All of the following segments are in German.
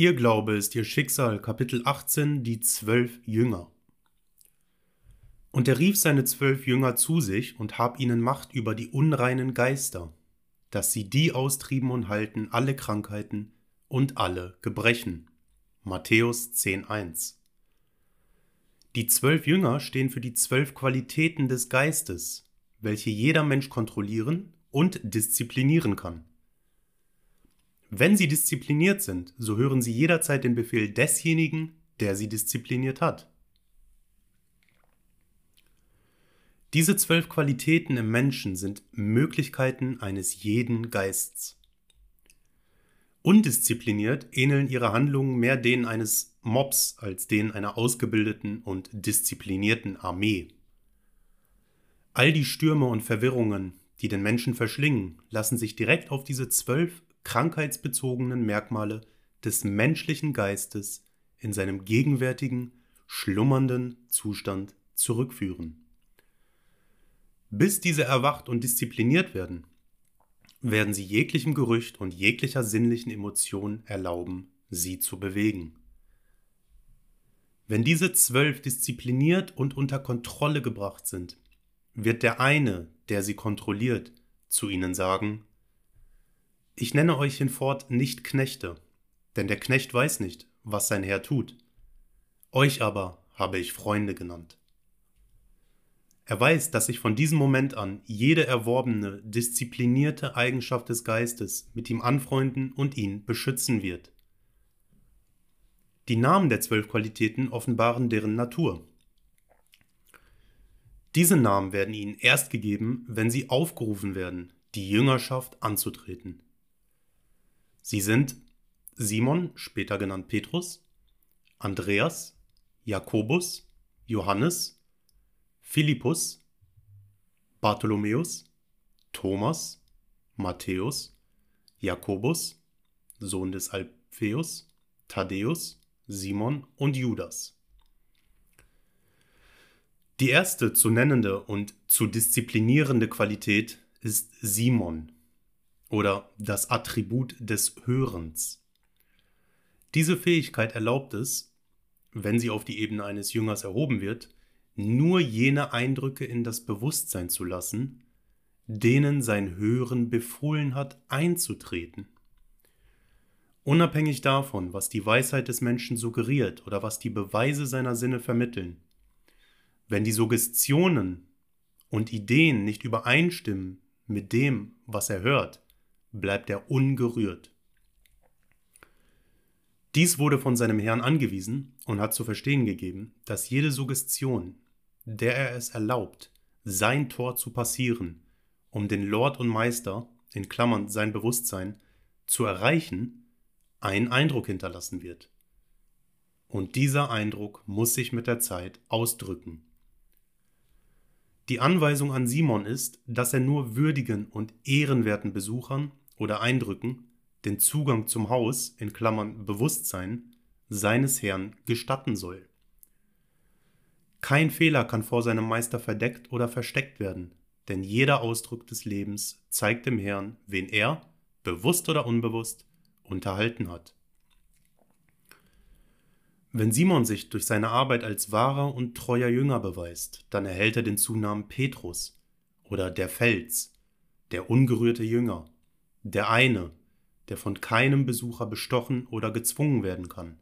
Ihr Glaube ist ihr Schicksal, Kapitel 18, die zwölf Jünger. Und er rief seine zwölf Jünger zu sich und hab ihnen Macht über die unreinen Geister, dass sie die austrieben und halten alle Krankheiten und alle Gebrechen. Matthäus 10,1 Die zwölf Jünger stehen für die zwölf Qualitäten des Geistes, welche jeder Mensch kontrollieren und disziplinieren kann. Wenn sie diszipliniert sind, so hören sie jederzeit den Befehl desjenigen, der sie diszipliniert hat. Diese zwölf Qualitäten im Menschen sind Möglichkeiten eines jeden Geists. Undiszipliniert ähneln ihre Handlungen mehr denen eines Mobs als denen einer ausgebildeten und disziplinierten Armee. All die Stürme und Verwirrungen, die den Menschen verschlingen, lassen sich direkt auf diese zwölf krankheitsbezogenen Merkmale des menschlichen Geistes in seinem gegenwärtigen, schlummernden Zustand zurückführen. Bis diese erwacht und diszipliniert werden, werden sie jeglichem Gerücht und jeglicher sinnlichen Emotion erlauben, sie zu bewegen. Wenn diese zwölf diszipliniert und unter Kontrolle gebracht sind, wird der eine, der sie kontrolliert, zu ihnen sagen, ich nenne euch hinfort nicht Knechte, denn der Knecht weiß nicht, was sein Herr tut. Euch aber habe ich Freunde genannt. Er weiß, dass sich von diesem Moment an jede erworbene, disziplinierte Eigenschaft des Geistes mit ihm anfreunden und ihn beschützen wird. Die Namen der zwölf Qualitäten offenbaren deren Natur. Diese Namen werden ihnen erst gegeben, wenn sie aufgerufen werden, die Jüngerschaft anzutreten. Sie sind Simon, später genannt Petrus, Andreas, Jakobus, Johannes, Philippus, Bartholomäus, Thomas, Matthäus, Jakobus, Sohn des Alpheus, Thaddäus, Simon und Judas. Die erste zu nennende und zu disziplinierende Qualität ist Simon oder das Attribut des Hörens. Diese Fähigkeit erlaubt es, wenn sie auf die Ebene eines Jüngers erhoben wird, nur jene Eindrücke in das Bewusstsein zu lassen, denen sein Hören befohlen hat, einzutreten. Unabhängig davon, was die Weisheit des Menschen suggeriert oder was die Beweise seiner Sinne vermitteln, wenn die Suggestionen und Ideen nicht übereinstimmen mit dem, was er hört, bleibt er ungerührt. Dies wurde von seinem Herrn angewiesen und hat zu verstehen gegeben, dass jede Suggestion, der er es erlaubt, sein Tor zu passieren, um den Lord und Meister, in Klammern sein Bewusstsein, zu erreichen, einen Eindruck hinterlassen wird. Und dieser Eindruck muss sich mit der Zeit ausdrücken. Die Anweisung an Simon ist, dass er nur würdigen und ehrenwerten Besuchern oder Eindrücken den Zugang zum Haus in Klammern Bewusstsein seines Herrn gestatten soll. Kein Fehler kann vor seinem Meister verdeckt oder versteckt werden, denn jeder Ausdruck des Lebens zeigt dem Herrn, wen er, bewusst oder unbewusst, unterhalten hat. Wenn Simon sich durch seine Arbeit als wahrer und treuer Jünger beweist, dann erhält er den Zunamen Petrus oder der Fels, der ungerührte Jünger der eine, der von keinem Besucher bestochen oder gezwungen werden kann.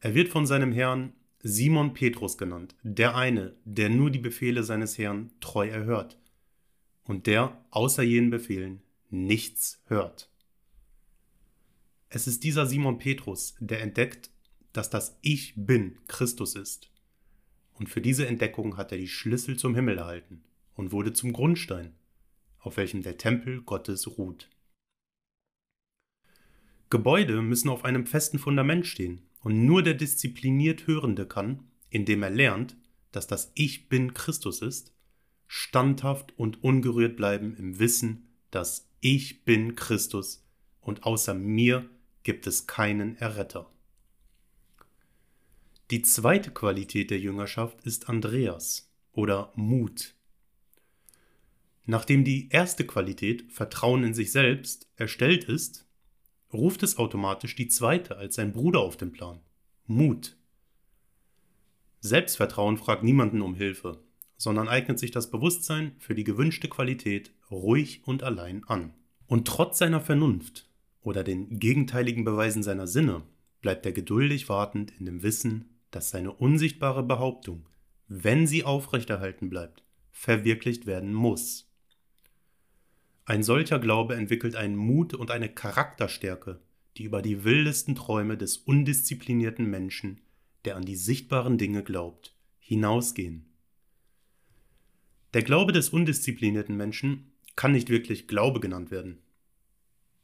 Er wird von seinem Herrn Simon Petrus genannt, der eine, der nur die Befehle seines Herrn treu erhört und der außer jenen Befehlen nichts hört. Es ist dieser Simon Petrus, der entdeckt, dass das Ich bin Christus ist. Und für diese Entdeckung hat er die Schlüssel zum Himmel erhalten und wurde zum Grundstein auf welchem der Tempel Gottes ruht. Gebäude müssen auf einem festen Fundament stehen, und nur der diszipliniert Hörende kann, indem er lernt, dass das Ich bin Christus ist, standhaft und ungerührt bleiben im Wissen, dass ich bin Christus und außer mir gibt es keinen Erretter. Die zweite Qualität der Jüngerschaft ist Andreas oder Mut. Nachdem die erste Qualität, Vertrauen in sich selbst, erstellt ist, ruft es automatisch die zweite als sein Bruder auf den Plan. Mut. Selbstvertrauen fragt niemanden um Hilfe, sondern eignet sich das Bewusstsein für die gewünschte Qualität ruhig und allein an. Und trotz seiner Vernunft oder den gegenteiligen Beweisen seiner Sinne bleibt er geduldig wartend in dem Wissen, dass seine unsichtbare Behauptung, wenn sie aufrechterhalten bleibt, verwirklicht werden muss. Ein solcher Glaube entwickelt einen Mut und eine Charakterstärke, die über die wildesten Träume des undisziplinierten Menschen, der an die sichtbaren Dinge glaubt, hinausgehen. Der Glaube des undisziplinierten Menschen kann nicht wirklich Glaube genannt werden.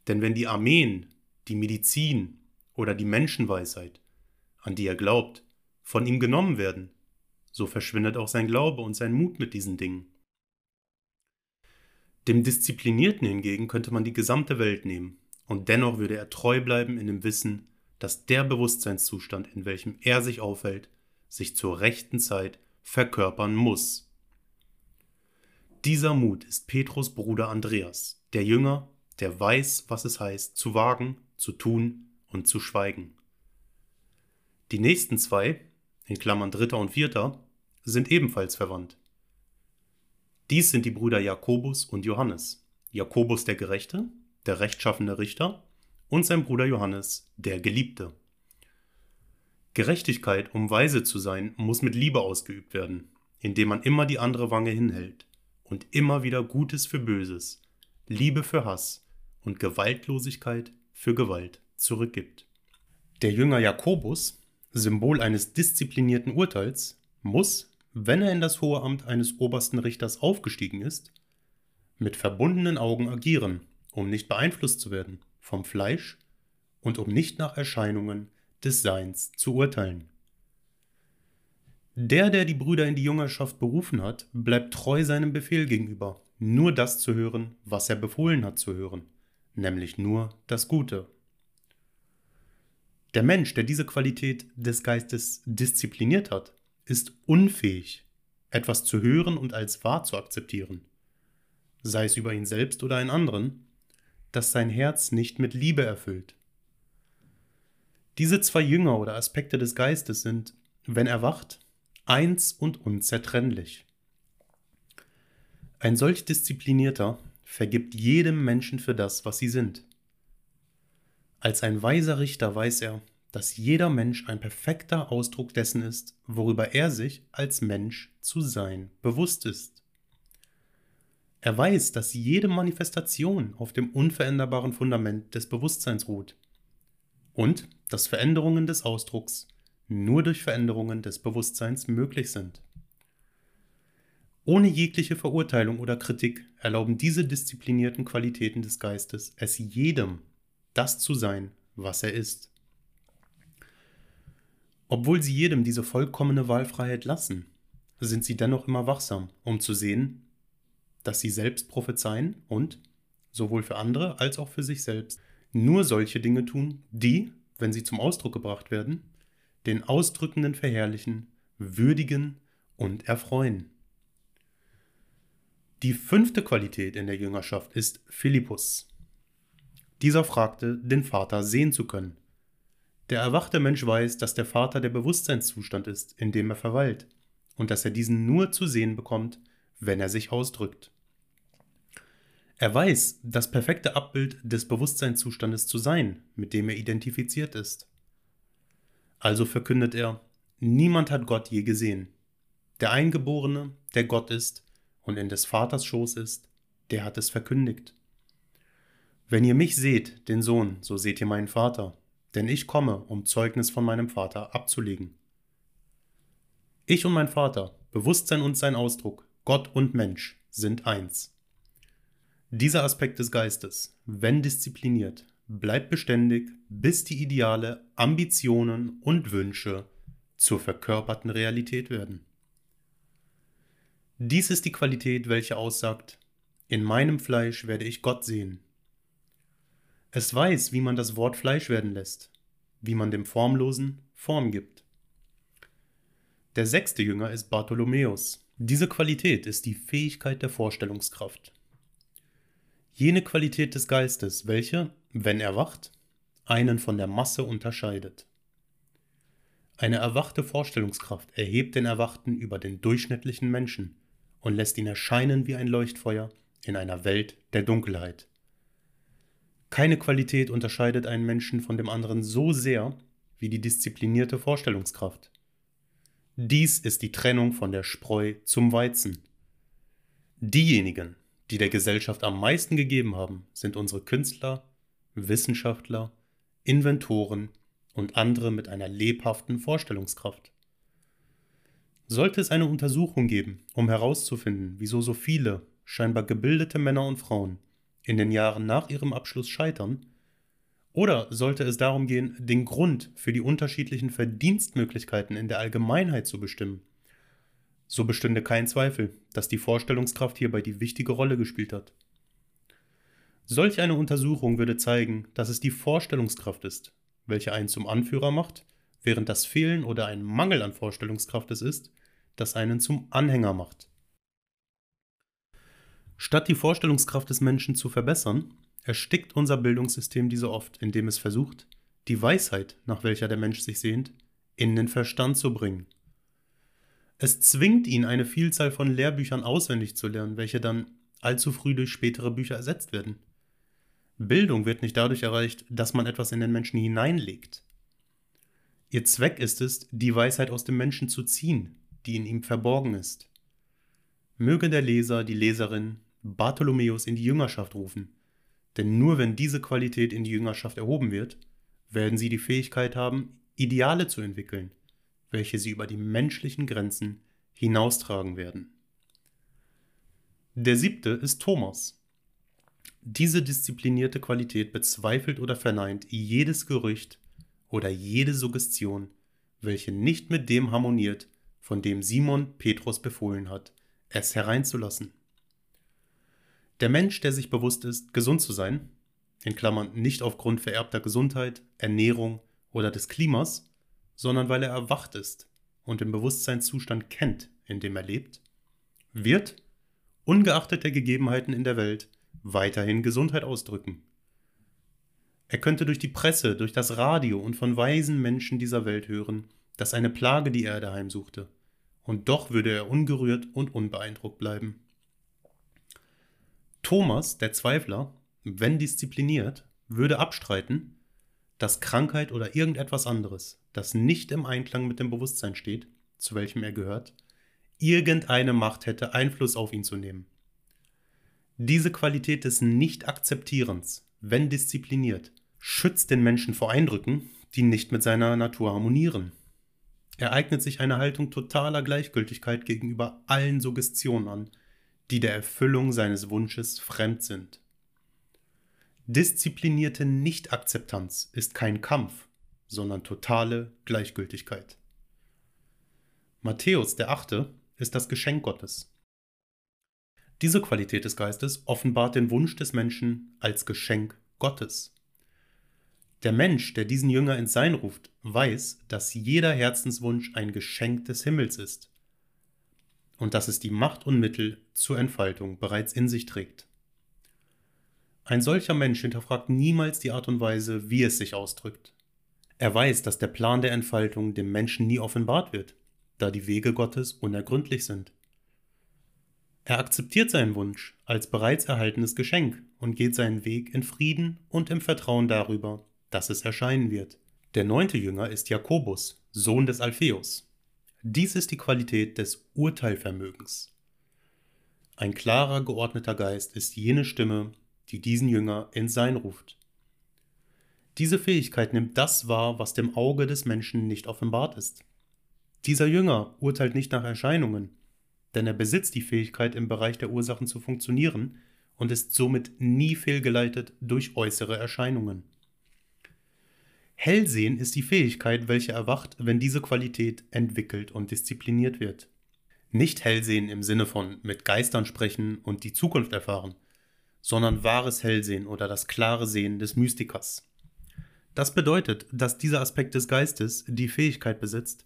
Denn wenn die Armeen, die Medizin oder die Menschenweisheit, an die er glaubt, von ihm genommen werden, so verschwindet auch sein Glaube und sein Mut mit diesen Dingen. Dem Disziplinierten hingegen könnte man die gesamte Welt nehmen, und dennoch würde er treu bleiben in dem Wissen, dass der Bewusstseinszustand, in welchem er sich aufhält, sich zur rechten Zeit verkörpern muss. Dieser Mut ist Petrus Bruder Andreas, der Jünger, der weiß, was es heißt, zu wagen, zu tun und zu schweigen. Die nächsten zwei, in Klammern dritter und vierter, sind ebenfalls verwandt. Dies sind die Brüder Jakobus und Johannes. Jakobus der Gerechte, der rechtschaffene Richter, und sein Bruder Johannes, der Geliebte. Gerechtigkeit, um weise zu sein, muss mit Liebe ausgeübt werden, indem man immer die andere Wange hinhält und immer wieder Gutes für Böses, Liebe für Hass und Gewaltlosigkeit für Gewalt zurückgibt. Der Jünger Jakobus, Symbol eines disziplinierten Urteils, muss, wenn er in das hohe Amt eines obersten Richters aufgestiegen ist, mit verbundenen Augen agieren, um nicht beeinflusst zu werden vom Fleisch und um nicht nach Erscheinungen des Seins zu urteilen. Der, der die Brüder in die Jüngerschaft berufen hat, bleibt treu seinem Befehl gegenüber, nur das zu hören, was er befohlen hat zu hören, nämlich nur das Gute. Der Mensch, der diese Qualität des Geistes diszipliniert hat, ist unfähig, etwas zu hören und als wahr zu akzeptieren, sei es über ihn selbst oder einen anderen, das sein Herz nicht mit Liebe erfüllt. Diese zwei Jünger oder Aspekte des Geistes sind, wenn erwacht, eins und unzertrennlich. Ein solch disziplinierter vergibt jedem Menschen für das, was sie sind. Als ein weiser Richter weiß er, dass jeder Mensch ein perfekter Ausdruck dessen ist, worüber er sich als Mensch zu sein bewusst ist. Er weiß, dass jede Manifestation auf dem unveränderbaren Fundament des Bewusstseins ruht und dass Veränderungen des Ausdrucks nur durch Veränderungen des Bewusstseins möglich sind. Ohne jegliche Verurteilung oder Kritik erlauben diese disziplinierten Qualitäten des Geistes es jedem, das zu sein, was er ist. Obwohl sie jedem diese vollkommene Wahlfreiheit lassen, sind sie dennoch immer wachsam, um zu sehen, dass sie selbst prophezeien und, sowohl für andere als auch für sich selbst, nur solche Dinge tun, die, wenn sie zum Ausdruck gebracht werden, den Ausdrückenden verherrlichen, würdigen und erfreuen. Die fünfte Qualität in der Jüngerschaft ist Philippus. Dieser fragte, den Vater sehen zu können. Der erwachte Mensch weiß, dass der Vater der Bewusstseinszustand ist, in dem er verweilt, und dass er diesen nur zu sehen bekommt, wenn er sich ausdrückt. Er weiß, das perfekte Abbild des Bewusstseinszustandes zu sein, mit dem er identifiziert ist. Also verkündet er, niemand hat Gott je gesehen. Der Eingeborene, der Gott ist und in des Vaters Schoß ist, der hat es verkündigt. Wenn ihr mich seht, den Sohn, so seht ihr meinen Vater, denn ich komme, um Zeugnis von meinem Vater abzulegen. Ich und mein Vater, Bewusstsein und sein Ausdruck, Gott und Mensch, sind eins. Dieser Aspekt des Geistes, wenn diszipliniert, bleibt beständig, bis die Ideale, Ambitionen und Wünsche zur verkörperten Realität werden. Dies ist die Qualität, welche aussagt, in meinem Fleisch werde ich Gott sehen, es weiß, wie man das Wort Fleisch werden lässt, wie man dem Formlosen Form gibt. Der sechste Jünger ist Bartholomäus. Diese Qualität ist die Fähigkeit der Vorstellungskraft. Jene Qualität des Geistes, welche, wenn erwacht, einen von der Masse unterscheidet. Eine erwachte Vorstellungskraft erhebt den Erwachten über den durchschnittlichen Menschen und lässt ihn erscheinen wie ein Leuchtfeuer in einer Welt der Dunkelheit. Keine Qualität unterscheidet einen Menschen von dem anderen so sehr wie die disziplinierte Vorstellungskraft. Dies ist die Trennung von der Spreu zum Weizen. Diejenigen, die der Gesellschaft am meisten gegeben haben, sind unsere Künstler, Wissenschaftler, Inventoren und andere mit einer lebhaften Vorstellungskraft. Sollte es eine Untersuchung geben, um herauszufinden, wieso so viele scheinbar gebildete Männer und Frauen in den Jahren nach ihrem Abschluss scheitern, oder sollte es darum gehen, den Grund für die unterschiedlichen Verdienstmöglichkeiten in der Allgemeinheit zu bestimmen, so bestünde kein Zweifel, dass die Vorstellungskraft hierbei die wichtige Rolle gespielt hat. Solch eine Untersuchung würde zeigen, dass es die Vorstellungskraft ist, welche einen zum Anführer macht, während das Fehlen oder ein Mangel an Vorstellungskraft es ist, das einen zum Anhänger macht. Statt die Vorstellungskraft des Menschen zu verbessern, erstickt unser Bildungssystem diese oft, indem es versucht, die Weisheit, nach welcher der Mensch sich sehnt, in den Verstand zu bringen. Es zwingt ihn, eine Vielzahl von Lehrbüchern auswendig zu lernen, welche dann allzu früh durch spätere Bücher ersetzt werden. Bildung wird nicht dadurch erreicht, dass man etwas in den Menschen hineinlegt. Ihr Zweck ist es, die Weisheit aus dem Menschen zu ziehen, die in ihm verborgen ist. Möge der Leser, die Leserin Bartholomäus in die Jüngerschaft rufen, denn nur wenn diese Qualität in die Jüngerschaft erhoben wird, werden sie die Fähigkeit haben, Ideale zu entwickeln, welche sie über die menschlichen Grenzen hinaustragen werden. Der siebte ist Thomas. Diese disziplinierte Qualität bezweifelt oder verneint jedes Gerücht oder jede Suggestion, welche nicht mit dem harmoniert, von dem Simon Petrus befohlen hat, es hereinzulassen. Der Mensch, der sich bewusst ist, gesund zu sein, in Klammern nicht aufgrund vererbter Gesundheit, Ernährung oder des Klimas, sondern weil er erwacht ist und den Bewusstseinszustand kennt, in dem er lebt, wird, ungeachtet der Gegebenheiten in der Welt, weiterhin Gesundheit ausdrücken. Er könnte durch die Presse, durch das Radio und von weisen Menschen dieser Welt hören, dass eine Plage die Erde heimsuchte, und doch würde er ungerührt und unbeeindruckt bleiben. Thomas, der Zweifler, wenn diszipliniert, würde abstreiten, dass Krankheit oder irgendetwas anderes, das nicht im Einklang mit dem Bewusstsein steht, zu welchem er gehört, irgendeine Macht hätte, Einfluss auf ihn zu nehmen. Diese Qualität des Nicht-Akzeptierens, wenn diszipliniert, schützt den Menschen vor Eindrücken, die nicht mit seiner Natur harmonieren. Er eignet sich eine Haltung totaler Gleichgültigkeit gegenüber allen Suggestionen an, die der Erfüllung seines Wunsches fremd sind. Disziplinierte Nicht-Akzeptanz ist kein Kampf, sondern totale Gleichgültigkeit. Matthäus der Achte ist das Geschenk Gottes. Diese Qualität des Geistes offenbart den Wunsch des Menschen als Geschenk Gottes. Der Mensch, der diesen Jünger ins Sein ruft, weiß, dass jeder Herzenswunsch ein Geschenk des Himmels ist und dass es die Macht und Mittel zur Entfaltung bereits in sich trägt. Ein solcher Mensch hinterfragt niemals die Art und Weise, wie es sich ausdrückt. Er weiß, dass der Plan der Entfaltung dem Menschen nie offenbart wird, da die Wege Gottes unergründlich sind. Er akzeptiert seinen Wunsch als bereits erhaltenes Geschenk und geht seinen Weg in Frieden und im Vertrauen darüber, dass es erscheinen wird. Der neunte Jünger ist Jakobus, Sohn des Alpheus. Dies ist die Qualität des Urteilvermögens. Ein klarer, geordneter Geist ist jene Stimme, die diesen Jünger ins Sein ruft. Diese Fähigkeit nimmt das wahr, was dem Auge des Menschen nicht offenbart ist. Dieser Jünger urteilt nicht nach Erscheinungen, denn er besitzt die Fähigkeit, im Bereich der Ursachen zu funktionieren und ist somit nie fehlgeleitet durch äußere Erscheinungen. Hellsehen ist die Fähigkeit, welche erwacht, wenn diese Qualität entwickelt und diszipliniert wird. Nicht Hellsehen im Sinne von mit Geistern sprechen und die Zukunft erfahren, sondern wahres Hellsehen oder das klare Sehen des Mystikers. Das bedeutet, dass dieser Aspekt des Geistes die Fähigkeit besitzt,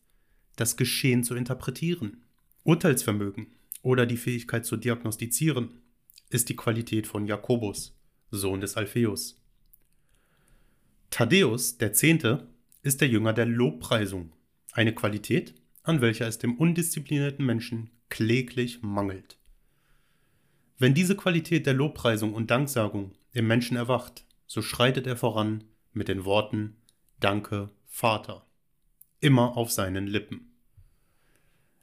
das Geschehen zu interpretieren. Urteilsvermögen oder die Fähigkeit zu diagnostizieren ist die Qualität von Jakobus, Sohn des Alpheus. Thaddäus, der Zehnte, ist der Jünger der Lobpreisung, eine Qualität, an welcher es dem undisziplinierten Menschen kläglich mangelt. Wenn diese Qualität der Lobpreisung und Danksagung im Menschen erwacht, so schreitet er voran mit den Worten Danke, Vater, immer auf seinen Lippen.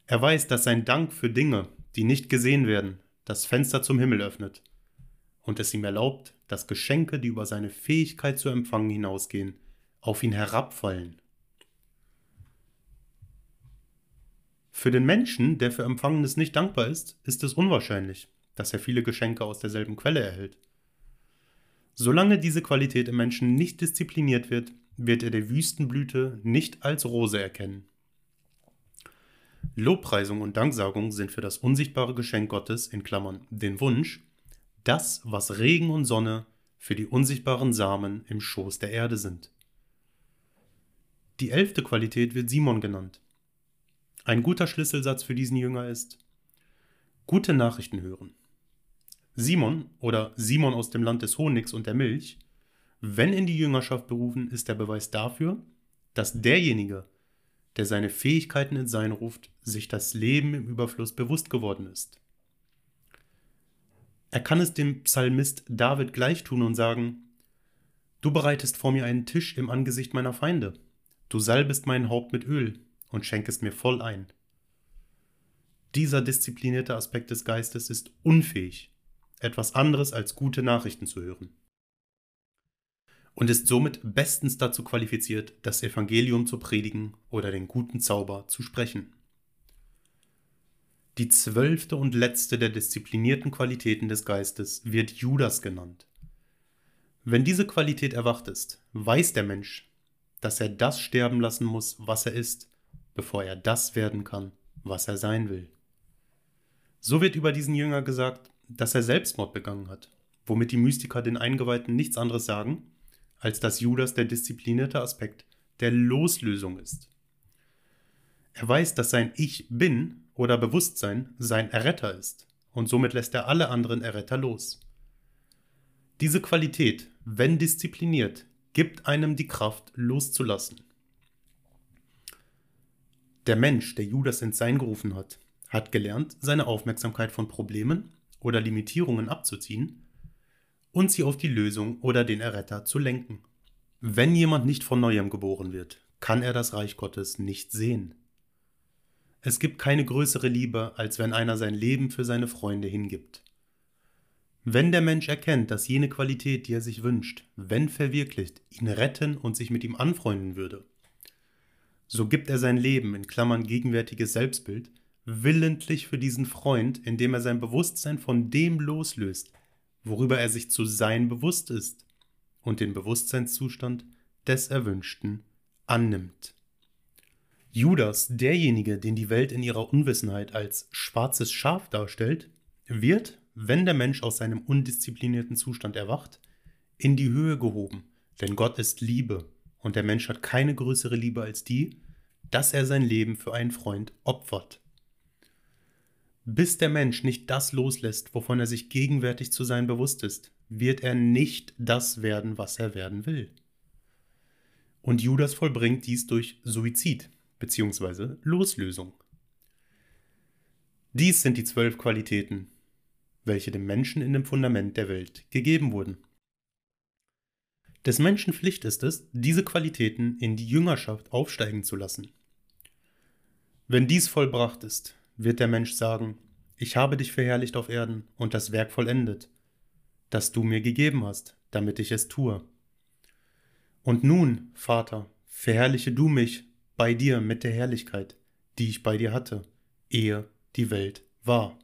Er weiß, dass sein Dank für Dinge, die nicht gesehen werden, das Fenster zum Himmel öffnet und es ihm erlaubt, dass Geschenke, die über seine Fähigkeit zu empfangen hinausgehen, auf ihn herabfallen. Für den Menschen, der für Empfangenes nicht dankbar ist, ist es unwahrscheinlich, dass er viele Geschenke aus derselben Quelle erhält. Solange diese Qualität im Menschen nicht diszipliniert wird, wird er die Wüstenblüte nicht als Rose erkennen. Lobpreisung und Danksagung sind für das unsichtbare Geschenk Gottes in Klammern den Wunsch, das, was Regen und Sonne für die unsichtbaren Samen im Schoß der Erde sind. Die elfte Qualität wird Simon genannt. Ein guter Schlüsselsatz für diesen Jünger ist gute Nachrichten hören. Simon oder Simon aus dem Land des Honigs und der Milch, wenn in die Jüngerschaft berufen, ist der Beweis dafür, dass derjenige, der seine Fähigkeiten ins Sein ruft, sich das Leben im Überfluss bewusst geworden ist. Er kann es dem Psalmist David gleich tun und sagen, Du bereitest vor mir einen Tisch im Angesicht meiner Feinde, du salbest mein Haupt mit Öl und schenkest mir voll ein. Dieser disziplinierte Aspekt des Geistes ist unfähig, etwas anderes als gute Nachrichten zu hören. Und ist somit bestens dazu qualifiziert, das Evangelium zu predigen oder den guten Zauber zu sprechen. Die zwölfte und letzte der disziplinierten Qualitäten des Geistes wird Judas genannt. Wenn diese Qualität erwacht ist, weiß der Mensch, dass er das sterben lassen muss, was er ist, bevor er das werden kann, was er sein will. So wird über diesen Jünger gesagt, dass er Selbstmord begangen hat, womit die Mystiker den Eingeweihten nichts anderes sagen, als dass Judas der disziplinierte Aspekt der Loslösung ist. Er weiß, dass sein Ich bin oder Bewusstsein sein Erretter ist und somit lässt er alle anderen Erretter los. Diese Qualität, wenn diszipliniert, gibt einem die Kraft loszulassen. Der Mensch, der Judas ins Sein gerufen hat, hat gelernt, seine Aufmerksamkeit von Problemen oder Limitierungen abzuziehen und sie auf die Lösung oder den Erretter zu lenken. Wenn jemand nicht von neuem geboren wird, kann er das Reich Gottes nicht sehen. Es gibt keine größere Liebe, als wenn einer sein Leben für seine Freunde hingibt. Wenn der Mensch erkennt, dass jene Qualität, die er sich wünscht, wenn verwirklicht, ihn retten und sich mit ihm anfreunden würde, so gibt er sein Leben in Klammern gegenwärtiges Selbstbild willentlich für diesen Freund, indem er sein Bewusstsein von dem loslöst, worüber er sich zu sein bewusst ist, und den Bewusstseinszustand des Erwünschten annimmt. Judas, derjenige, den die Welt in ihrer Unwissenheit als schwarzes Schaf darstellt, wird, wenn der Mensch aus seinem undisziplinierten Zustand erwacht, in die Höhe gehoben, denn Gott ist Liebe und der Mensch hat keine größere Liebe als die, dass er sein Leben für einen Freund opfert. Bis der Mensch nicht das loslässt, wovon er sich gegenwärtig zu sein bewusst ist, wird er nicht das werden, was er werden will. Und Judas vollbringt dies durch Suizid, bzw. Loslösung. Dies sind die zwölf Qualitäten, welche dem Menschen in dem Fundament der Welt gegeben wurden. Des Menschen Pflicht ist es, diese Qualitäten in die Jüngerschaft aufsteigen zu lassen. Wenn dies vollbracht ist, wird der Mensch sagen, ich habe dich verherrlicht auf Erden und das Werk vollendet, das du mir gegeben hast, damit ich es tue. Und nun, Vater, verherrliche du mich bei dir mit der Herrlichkeit, die ich bei dir hatte, ehe die Welt war.